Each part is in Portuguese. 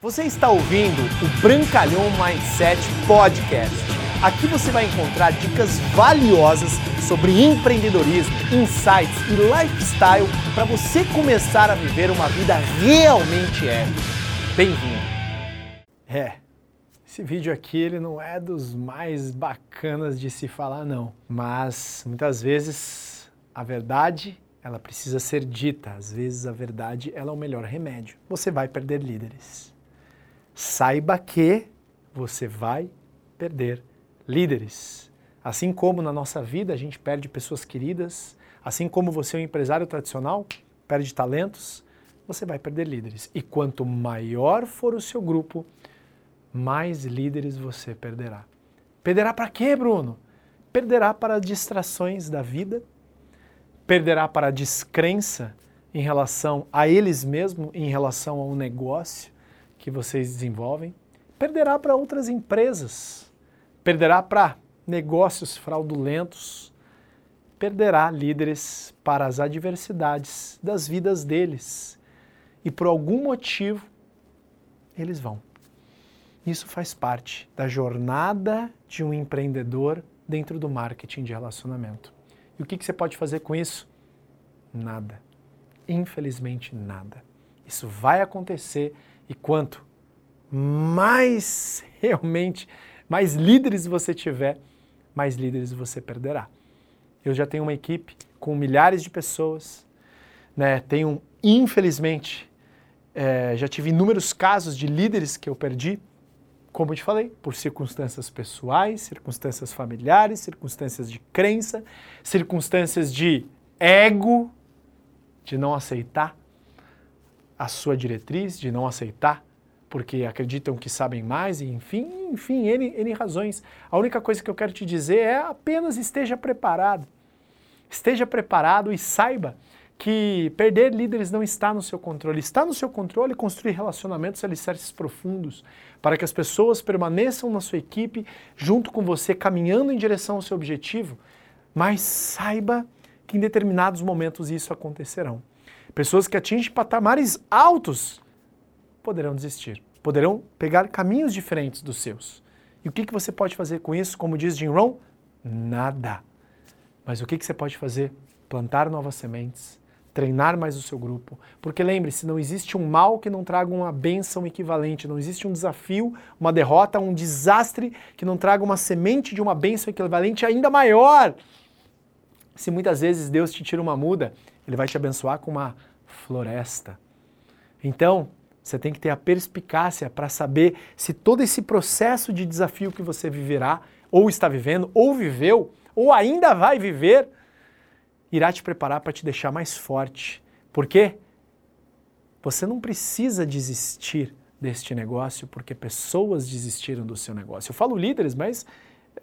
Você está ouvindo o Brancalhão Mindset Podcast. Aqui você vai encontrar dicas valiosas sobre empreendedorismo, insights e lifestyle para você começar a viver uma vida realmente épica. Bem-vindo! É, esse vídeo aqui ele não é dos mais bacanas de se falar não, mas muitas vezes a verdade ela precisa ser dita. Às vezes a verdade ela é o melhor remédio. Você vai perder líderes saiba que você vai perder líderes. Assim como na nossa vida a gente perde pessoas queridas, assim como você é um empresário tradicional, perde talentos, você vai perder líderes. E quanto maior for o seu grupo, mais líderes você perderá. Perderá para quê, Bruno? Perderá para distrações da vida, perderá para descrença em relação a eles mesmos, em relação ao negócio, que vocês desenvolvem, perderá para outras empresas, perderá para negócios fraudulentos, perderá líderes para as adversidades das vidas deles. E por algum motivo, eles vão. Isso faz parte da jornada de um empreendedor dentro do marketing de relacionamento. E o que, você pode fazer com isso? Nada. Infelizmente, nada. Isso vai acontecer e quanto mais realmente, mais líderes você tiver, mais líderes você perderá. Eu já tenho uma equipe com milhares de pessoas, né? tenho, infelizmente, é, já tive inúmeros casos de líderes que eu perdi, como eu te falei, por circunstâncias pessoais, circunstâncias familiares, circunstâncias de crença, circunstâncias de ego, de não aceitar a sua diretriz, de não aceitar porque acreditam que sabem mais, e enfim, enfim, N, N razões. A única coisa que eu quero te dizer é apenas esteja preparado. Esteja preparado e saiba que perder líderes não está no seu controle. Está no seu controle construir relacionamentos alicerces profundos para que as pessoas permaneçam na sua equipe junto com você, caminhando em direção ao seu objetivo. Mas saiba que em determinados momentos isso acontecerão. Pessoas que atingem patamares altos poderão desistir, poderão pegar caminhos diferentes dos seus. E o que, que você pode fazer com isso? Como diz Jim Rohn, nada. Mas o que, que você pode fazer? Plantar novas sementes, treinar mais o seu grupo. Porque lembre-se, não existe um mal que não traga uma benção equivalente, não existe um desafio, uma derrota, um desastre que não traga uma semente de uma benção equivalente ainda maior. Se muitas vezes Deus te tira uma muda, Ele vai te abençoar com uma floresta. Então, você tem que ter a perspicácia para saber se todo esse processo de desafio que você viverá, ou está vivendo, ou viveu, ou ainda vai viver, irá te preparar para te deixar mais forte. Por quê? Você não precisa desistir deste negócio porque pessoas desistiram do seu negócio. Eu falo líderes, mas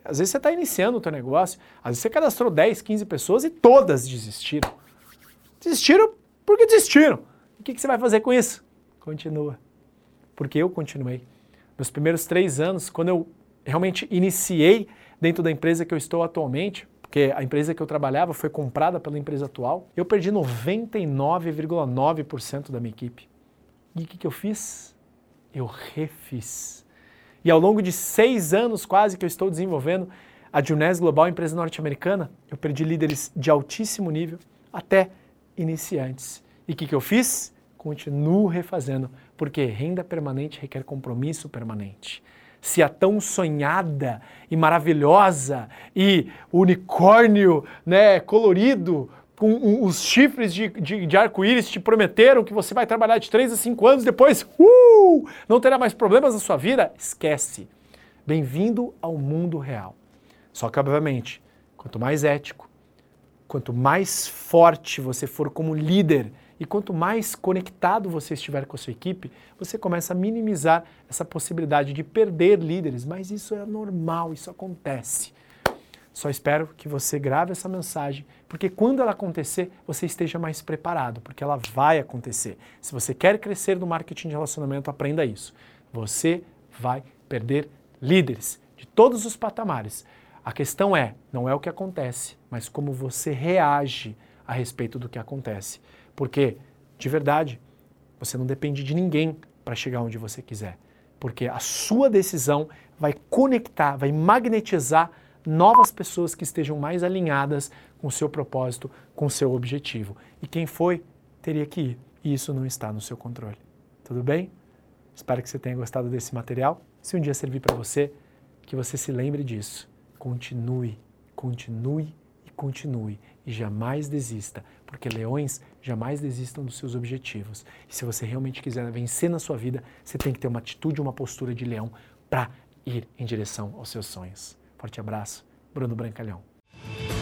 às vezes você está iniciando o teu negócio, às vezes você cadastrou 10, 15 pessoas e todas desistiram. Desistiram porque desistiram. O que, que você vai fazer com isso? Continua. Porque eu continuei. Meus primeiros três anos, quando eu realmente iniciei dentro da empresa que eu estou atualmente, porque a empresa que eu trabalhava foi comprada pela empresa atual, eu perdi 99,9% da minha equipe. E o que, que eu fiz? Eu refiz. E ao longo de seis anos quase que eu estou desenvolvendo a Junés Global, empresa norte-americana, eu perdi líderes de altíssimo nível até iniciantes. E o que, que eu fiz? continuo refazendo, porque renda permanente requer compromisso permanente. Se a tão sonhada e maravilhosa e unicórnio né, colorido, com os chifres de, de, de arco-íris te prometeram que você vai trabalhar de 3 a 5 anos, depois uh, não terá mais problemas na sua vida, esquece. Bem-vindo ao mundo real. Só que, obviamente, quanto mais ético, quanto mais forte você for como líder, e quanto mais conectado você estiver com a sua equipe, você começa a minimizar essa possibilidade de perder líderes. Mas isso é normal, isso acontece. Só espero que você grave essa mensagem, porque quando ela acontecer, você esteja mais preparado, porque ela vai acontecer. Se você quer crescer no marketing de relacionamento, aprenda isso. Você vai perder líderes de todos os patamares. A questão é, não é o que acontece, mas como você reage a respeito do que acontece. Porque, de verdade, você não depende de ninguém para chegar onde você quiser. Porque a sua decisão vai conectar, vai magnetizar novas pessoas que estejam mais alinhadas com o seu propósito, com o seu objetivo. E quem foi, teria que ir. E isso não está no seu controle. Tudo bem? Espero que você tenha gostado desse material. Se um dia servir para você, que você se lembre disso. Continue, continue e continue. E jamais desista, porque leões jamais desistam dos seus objetivos. E se você realmente quiser vencer na sua vida, você tem que ter uma atitude, uma postura de leão para ir em direção aos seus sonhos. Forte abraço, Bruno Brancalhão.